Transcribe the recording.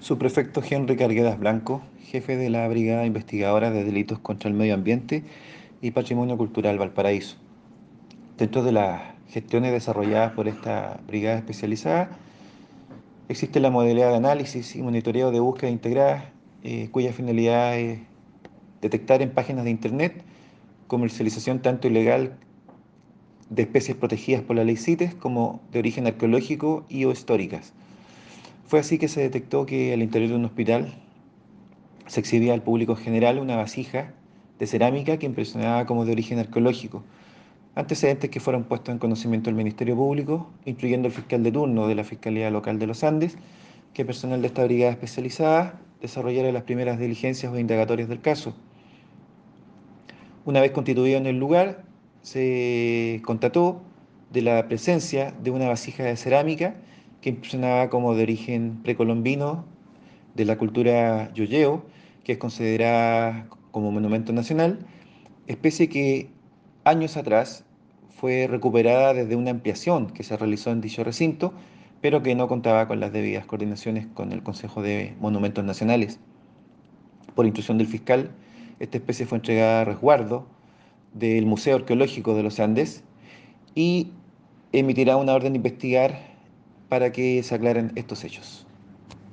Subprefecto Henry Carguedas Blanco, jefe de la Brigada Investigadora de Delitos contra el Medio Ambiente y Patrimonio Cultural Valparaíso. Dentro de las gestiones desarrolladas por esta brigada especializada, existe la modalidad de análisis y monitoreo de búsqueda integrada, eh, cuya finalidad es detectar en páginas de Internet comercialización tanto ilegal de especies protegidas por la ley CITES como de origen arqueológico y o históricas. Fue así que se detectó que al interior de un hospital se exhibía al público general una vasija de cerámica que impresionaba como de origen arqueológico, antecedentes que fueron puestos en conocimiento del Ministerio Público, incluyendo el fiscal de turno de la Fiscalía Local de los Andes, que personal de esta brigada especializada desarrollara las primeras diligencias o indagatorias del caso. Una vez constituido en el lugar, se constató de la presencia de una vasija de cerámica que impresionaba como de origen precolombino de la cultura yoyeo, que es considerada como monumento nacional, especie que años atrás fue recuperada desde una ampliación que se realizó en dicho recinto, pero que no contaba con las debidas coordinaciones con el Consejo de Monumentos Nacionales. Por instrucción del fiscal, esta especie fue entregada a resguardo del Museo Arqueológico de los Andes y emitirá una orden de investigar para que se aclaren estos hechos.